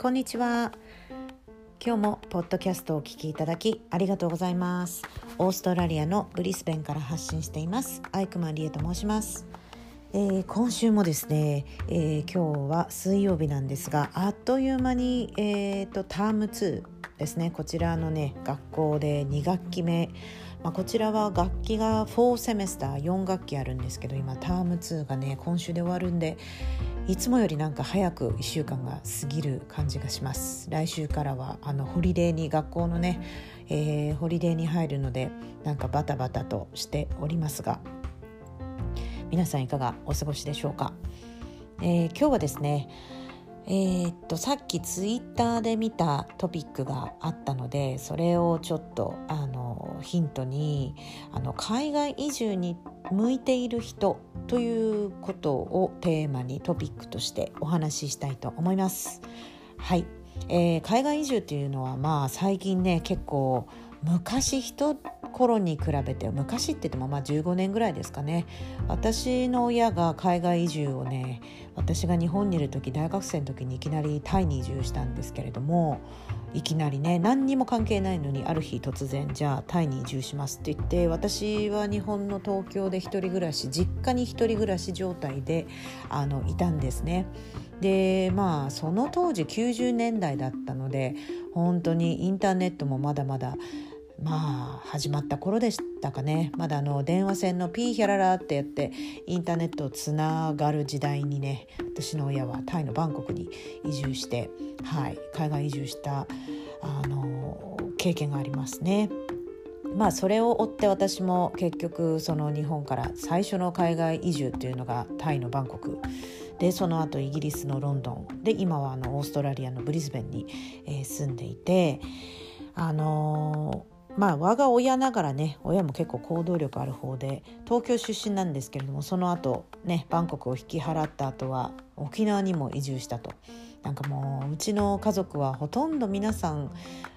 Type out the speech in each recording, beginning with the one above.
こんにちは。今日もポッドキャストをお聞きいただきありがとうございます。オーストラリアのブリスベンから発信しています。アイクマリエと申します。えー、今週もですね、えー、今日は水曜日なんですがあっという間に、えーと、ターム2ですね。こちらのね学校で2学期目、まあ、こちらは学期が4セメスター4学期あるんですけど今ターム2がね今週で終わるんでいつもよりなんか早く1週間が過ぎる感じがします。来週からはあのホリデーに学校のね、えー、ホリデーに入るのでなんかバタバタとしておりますが皆さんいかがお過ごしでしょうか、えー、今日はですねえー、っとさっきツイッターで見たトピックがあったのでそれをちょっとあのヒントにあの海外移住に向いている人ということをテーマにトピックとしてお話ししたいと思います。はい、えー、海外移住っていうのはまあ最近ね結構昔人頃に比べて昔って言ってもまあ15年ぐらいですかね私の親が海外移住をね私が日本にいる時大学生の時にいきなりタイに移住したんですけれどもいきなりね何にも関係ないのにある日突然じゃあタイに移住しますって言って私は日本の東京で一人暮らし実家に一人暮らし状態であのいたんですね。でまあその当時90年代だったので本当にインターネットもまだまだまあ始まった頃でしたかねまだあの電話線のピーヒャララってやってインターネットをつながる時代にね私の親はタイのバンコクに移住して、はい、海外移住したあの経験がありますね。まあそれを追って私も結局その日本から最初の海外移住っていうのがタイのバンコクでその後イギリスのロンドンで今はあのオーストラリアのブリスベンに、えー、住んでいてあのまあ我が親ながらね親も結構行動力ある方で東京出身なんですけれどもその後ねバンコクを引き払った後は沖縄にも移住したと。なんかもううちの家族はほとんど皆さん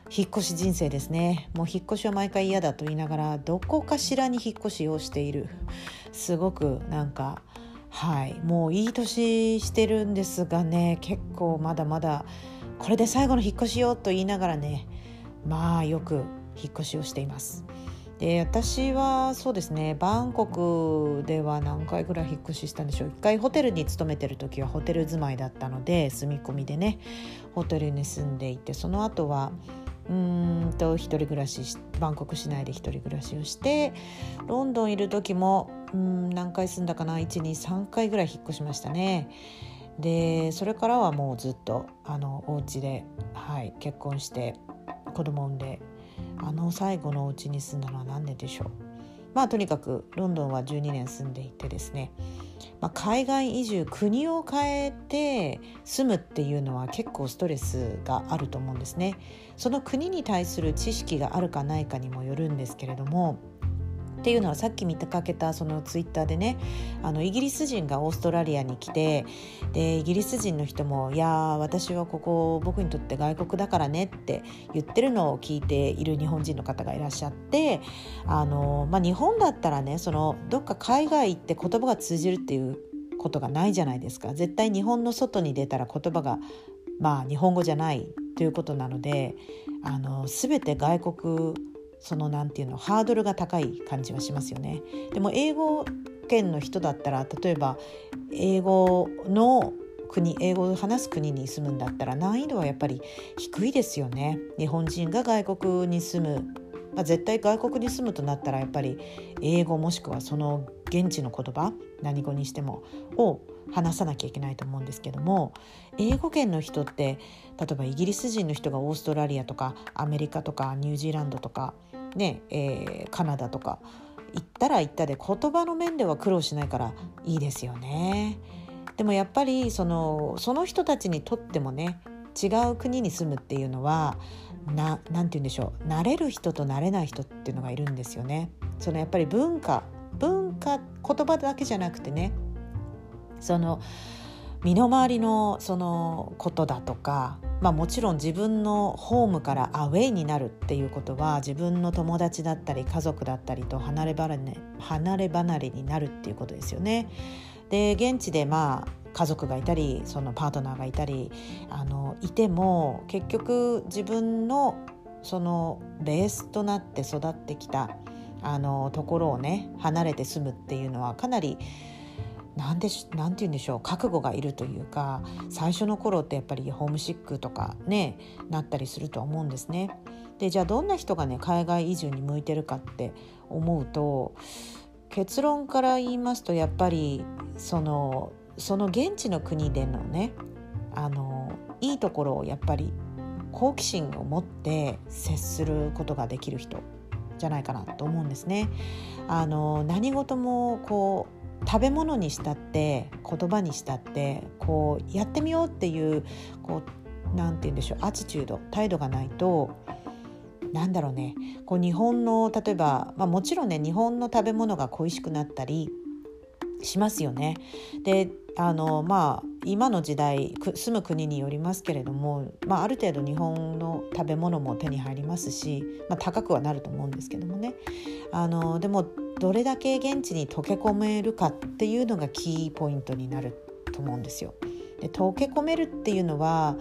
引っ越し人生ですね。もう引っ越しは毎回嫌だと言いながらどこかしらに引っ越しをしている。すごくなんかはいもういい年してるんですがね結構まだまだこれで最後の引っ越しよと言いながらねまあよく引っ越しをしています。で私はそうですねバンコクでは何回ぐらい引っ越ししたんでしょう一回ホテルに勤めてる時はホテル住まいだったので住み込みでねホテルに住んでいてその後はうんと一人暮らしバンコク市内で一人暮らしをしてロンドンいる時もうん何回住んだかな123回ぐらい引っ越しましたね。でそれからはもうずっとあのお家ではい結婚して子供産んであの最後のお家に住んだのは何ででしょう？まあとにかくロンドンは12年住んでいてですね、まあ、海外移住国を変えて住むっていうのは結構ストレスがあると思うんですね。その国に対する知識があるかないかにもよるんですけれどもっていうのはさっき見かけたそのツイッターでねあのイギリス人がオーストラリアに来てでイギリス人の人も「いや私はここ僕にとって外国だからね」って言ってるのを聞いている日本人の方がいらっしゃってあの、まあ、日本だったらねそのどっか海外行って言葉が通じるっていうことがないじゃないですか。絶対日本の外に出たら言葉がまあ日本語じゃないということなのであの全て外国その何て言うのハードルが高い感じはしますよね。でも英語圏の人だったら例えば英語の国英語を話す国に住むんだったら難易度はやっぱり低いですよね。日本人が外国に住む、まあ、絶対外国に住むとなったらやっぱり英語もしくはその現地の言葉何語にしてもを話さなきゃいけないと思うんですけども英語圏の人って例えばイギリス人の人がオーストラリアとかアメリカとかニュージーランドとかね、えー、カナダとか行ったら行ったで言葉の面では苦労しないからいいですよね。でもやっぱりそのその人たちにとってもね違う国に住むっていうのはななんて言うんでしょう慣れる人と慣れない人っていうのがいるんですよね。そのやっぱり文化文化言葉だけじゃなくてねその身の回りのそのことだとかまあ、もちろん自分のホームからアウェイになるっていうことは自分の友達だったり家族だったりと離れ離れ離れ離れになるっていうことですよね。で現地でまあ家族がいたりそのパートナーがいたりあのいても結局自分のそのベースとなって育ってきたあのところをね離れて住むっていうのはかなりなんでなんて言うんでしょう覚悟がいるというか最初の頃ってやっぱりホームシックとかねなったりするとは思うんですね。でじゃあどんな人がね海外移住に向いてるかって思うと結論から言いますとやっぱりそのその現地の国でのねあのいいところをやっぱり好奇心を持って接することができる人じゃないかなと思うんですね。あの何事もこう食べ物にしたって言葉にしたってこうやってみようっていうこうなんて言うんでしょうアチチュード態度がないとなんだろうねこう日本の例えば、まあ、もちろんね日本の食べ物が恋しくなったりしますよね。であのまあ今の時代住む国によりますけれども、まあ、ある程度日本の食べ物も手に入りますし、まあ、高くはなると思うんですけどもねあのでもどれだけ現地に溶け込めるかっていうのがキーポイントになると思うんですよ。で溶け込めるっていうのは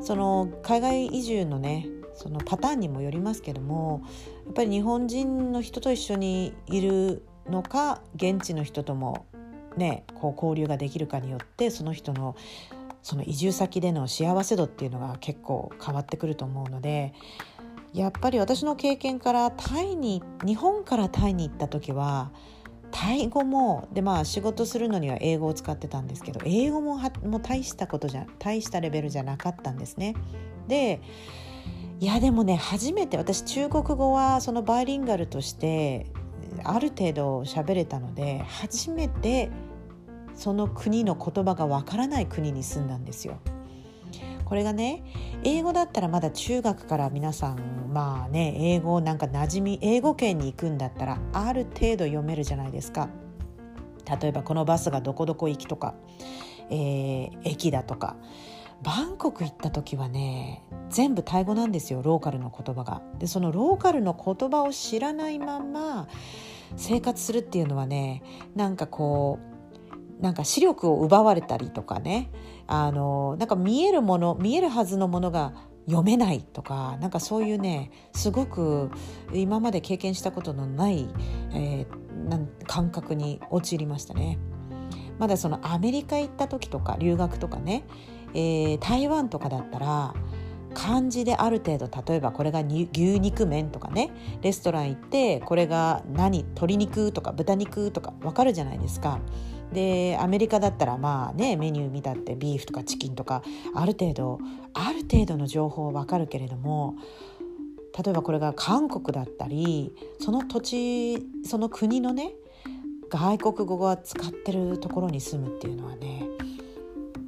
その海外移住のねそのパターンにもよりますけどもやっぱり日本人の人と一緒にいるのか現地の人ともねこう交流ができるかによってその人のその移住先での幸せ度っていうのが結構変わってくると思うのでやっぱり私の経験からタイに日本からタイに行った時はタイ語もでまあ仕事するのには英語を使ってたんですけど英語もはもう大したことじゃ大したレベルじゃなかったんですね。でいやでもね初めて私中国語はそのバイリンガルとしてある程度喋れたので初めてその国の言葉がわからない国に住んだんですよ。これがね英語だったらまだ中学から皆さんまあね英語なんか馴染み英語圏に行くんだったらある程度読めるじゃないですか。例えばこのバスがどこどこ行きとか、えー、駅だとかバンコク行った時はね全部タイ語なんですよローカルの言葉が。でそのローカルの言葉を知らないまま生活するっていうのはねなんかこうなんか視力を奪われたりとかねあのなんか見えるもの見えるはずのものが読めないとかなんかそういうねすごく今まで経験したことのない、えー、なん感覚に陥りましたね。まだそのアメリカ行った時とか留学とかねえー、台湾とかだったら漢字である程度例えばこれが牛肉麺とかねレストラン行ってこれが何鶏肉とか豚肉とか分かるじゃないですか。でアメリカだったらまあねメニュー見たってビーフとかチキンとかある程度ある程度の情報分かるけれども例えばこれが韓国だったりその土地その国のね外国語が使ってるところに住むっていうのはね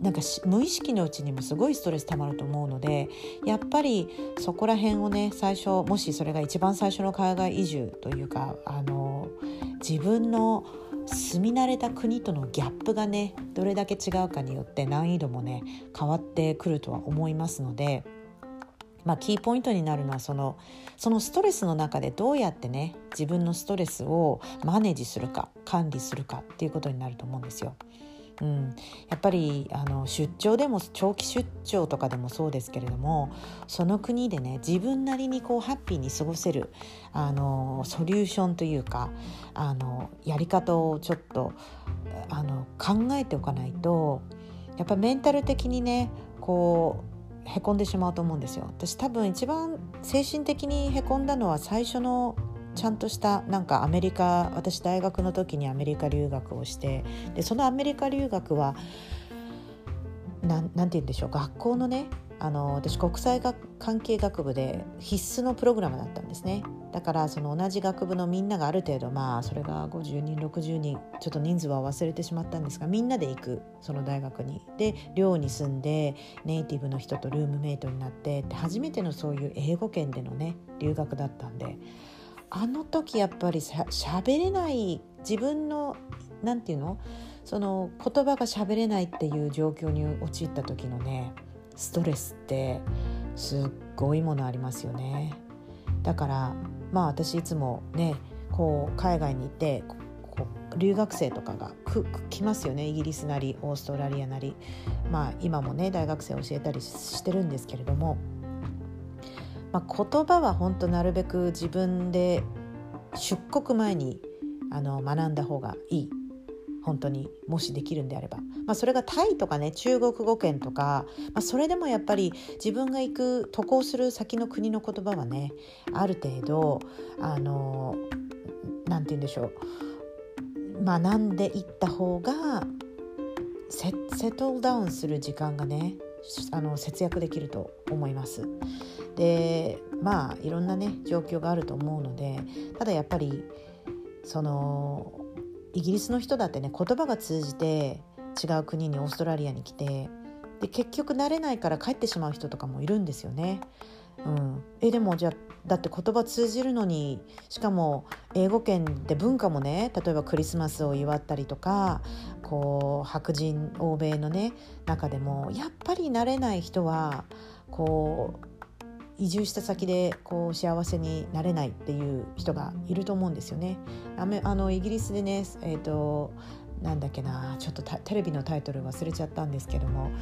なんか無意識のうちにもすごいストレスたまると思うのでやっぱりそこら辺をね最初もしそれが一番最初の海外移住というかあの自分の住み慣れた国とのギャップがねどれだけ違うかによって難易度もね変わってくるとは思いますので。まあ、キーポイントになるのはそのそのストレスの中でどうやってね自分のストレスをマネージするか管理するかっていうことになると思うんですよ。うん、やっぱりあの出張でも長期出張とかでもそうですけれどもその国でね自分なりにこうハッピーに過ごせるあのソリューションというかあのやり方をちょっとあの考えておかないとやっぱメンタル的にねこうへこんでしまうと思うんですよ。私多分一番精神的にへこんだのは最初のちゃんとしたなんかアメリカ私大学の時にアメリカ留学をしてでそのアメリカ留学は何て言うんでしょう学校のねあの私国際学関係学部で必須のプログラムだったんですね。だからその同じ学部のみんながある程度まあそれが50人60人ちょっと人数は忘れてしまったんですがみんなで行くその大学に。で寮に住んでネイティブの人とルームメイトになって初めてのそういう英語圏でのね留学だったんであの時やっぱりしゃべれない自分の何て言うの？その言葉がしゃべれないっていう状況に陥った時のねストレスってすっごいものありますよね。だからまあ私いつもねこう海外にいて留学生とかが来ますよね。イギリスなりオーストラリアなり、まあ、今もね大学生教えたりしてるんですけれども、まあ、言葉は本当なるべく自分で出国前にあの学んだ方がいい。本当にもしできるんであれば、まあ、それがタイとかね中国語圏とか、まあ、それでもやっぱり自分が行く渡航する先の国の言葉はねある程度あの何て言うんでしょう。学んでいった方がセセトルダウンする時間がねあの節約できると思います。でまあいろんなね状況があると思うのでただやっぱりそのイギリスの人だってね言葉が通じて違う国にオーストラリアに来てで結局慣れないから帰ってしまう人とかもいるんですよね。うん、えでもじゃあだって言葉通じるのにしかも英語圏で文化もね例えばクリスマスを祝ったりとかこう白人欧米のね中でもやっぱり慣れない人はこう移住した先でこう幸せになれないっていう人がいると思うんですよね。あのイギリスでね、えーと、なんだっけなちょっとテレビのタイトル忘れちゃったんですけども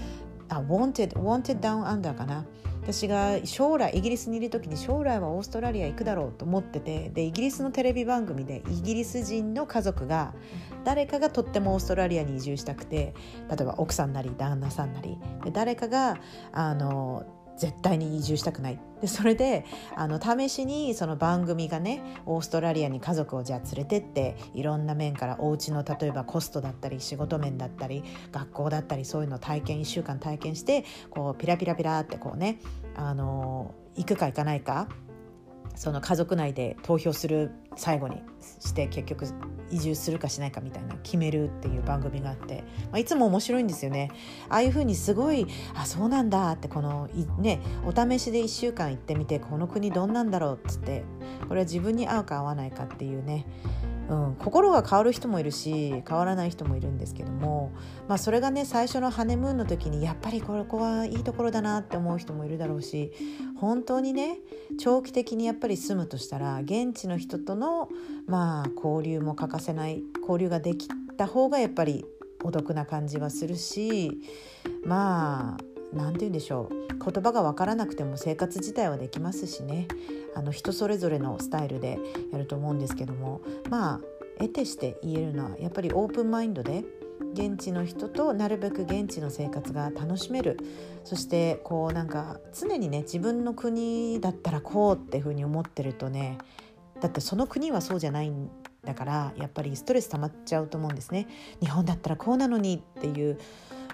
あ Wanted, Wanted Down Under かな。私が将来イギリスにいる時に将来はオーストラリア行くだろうと思っててでイギリスのテレビ番組でイギリス人の家族が誰かがとってもオーストラリアに移住したくて例えば奥さんなり旦那さんなり。で誰かがあの絶対に移住したくない。でそれであの試しにその番組がねオーストラリアに家族をじゃあ連れてっていろんな面からお家の例えばコストだったり仕事面だったり学校だったりそういうのを体験1週間体験してこうピラピラピラってこうねあの行くか行かないかその家族内で投票する最後にして結局移住するかしないかみたいな決めるっていう番組があって、まあ、いつも面白いんですよね。ああいうふうにすごいあそうなんだってこのねお試しで1週間行ってみてこの国どんなんだろうっつってこれは自分に合うか合わないかっていうね。うん、心が変わる人もいるし変わらない人もいるんですけども、まあ、それがね最初のハネムーンの時にやっぱりここはいいところだなって思う人もいるだろうし本当にね長期的にやっぱり住むとしたら現地の人との、まあ、交流も欠かせない交流ができた方がやっぱりお得な感じはするしまあ何て言うんでしょう。言葉が分からなくても生活自体はできますしね。あの人それぞれのスタイルでやると思うんですけども。まあ得てして言えるのはやっぱりオープンマインドで現地の人となるべく現地の生活が楽しめる。そしてこうなんか常にね自分の国だったらこうっていうふうに思ってるとねだってその国はそうじゃないんだからやっぱりストレス溜まっちゃうと思うんですね。日本だったらこうなのにっていう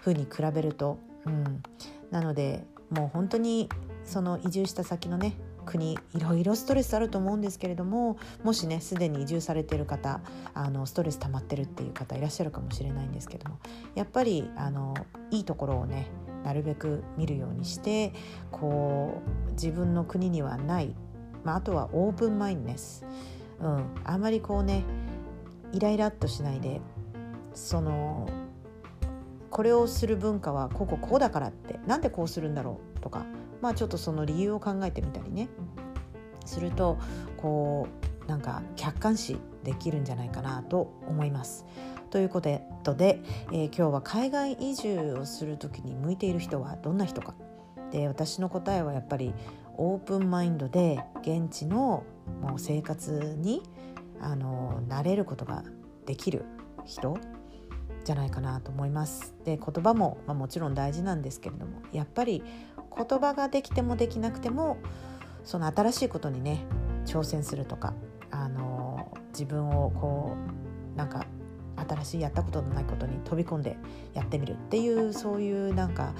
ふうに比べると。うん、なのでもう本当にその移住した先のね国いろいろストレスあると思うんですけれどももしねすでに移住されてる方あのストレス溜まってるっていう方いらっしゃるかもしれないんですけどもやっぱりあのいいところをねなるべく見るようにしてこう自分の国にはない、まあ、あとはオープンマインドネス、うん、あんまりこうねイライラっとしないでそのこれをする文化はこここうだからってなんでこうするんだろうとかまあちょっとその理由を考えてみたりね。するとこうなんか客観視できるんじゃないかなと思います。ということで、えー、今日は海外移住をする時に向いている人はどんな人か。で私の答えはやっぱりオープンマインドで現地のもう生活にあの慣れることができる人。じゃないかなと思います。で言葉も、まあ、もちろん大事なんですけれどもやっぱり言葉ができてもできなくてもその新しいことにね挑戦するとかあの自分をこうなんか新しいやったことのないことに飛び込んでやってみるっていうそういうなんか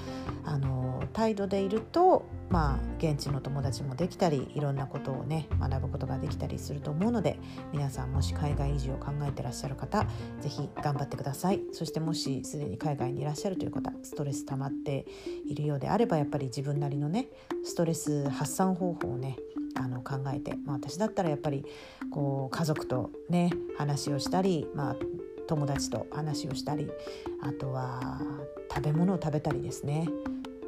あの態度でいるとまあ現地の友達もできたりいろんなことをね学ぶことができたりすると思うので皆さんもし海外移住を考えてらっしゃる方是非頑張ってください。そしてもしすでに海外にいらっしゃるという方ストレス溜まっているようであればやっぱり自分なりのねストレス発散方法をねあの考えて、まあ、私だったらやっぱりこう家族とね話をしたり、まあ、友達と話をしたりあとは食べ物を食べたりですね、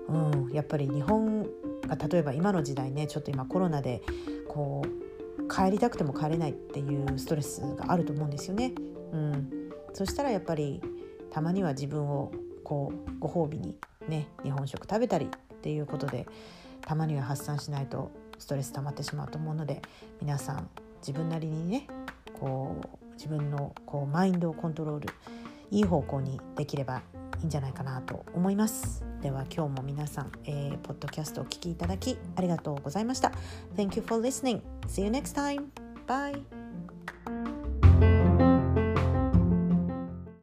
うん、やっぱり日本が例えば今の時代ねちょっと今コロナでこう帰りたくても帰れないっていうストレスがあると思うんですよね。うんそしたらやっぱりたまには自分をこうご褒美にね日本食食べたりっていうことでたまには発散しないとストレス溜まってしまうと思うので皆さん自分なりにねこう自分のこうマインドをコントロールいい方向にできればいいんじゃないかなと思います。では今日も皆さん、えー、ポッドキャストをお聞きいただきありがとうございました。Thank you for listening. See you next time. Bye.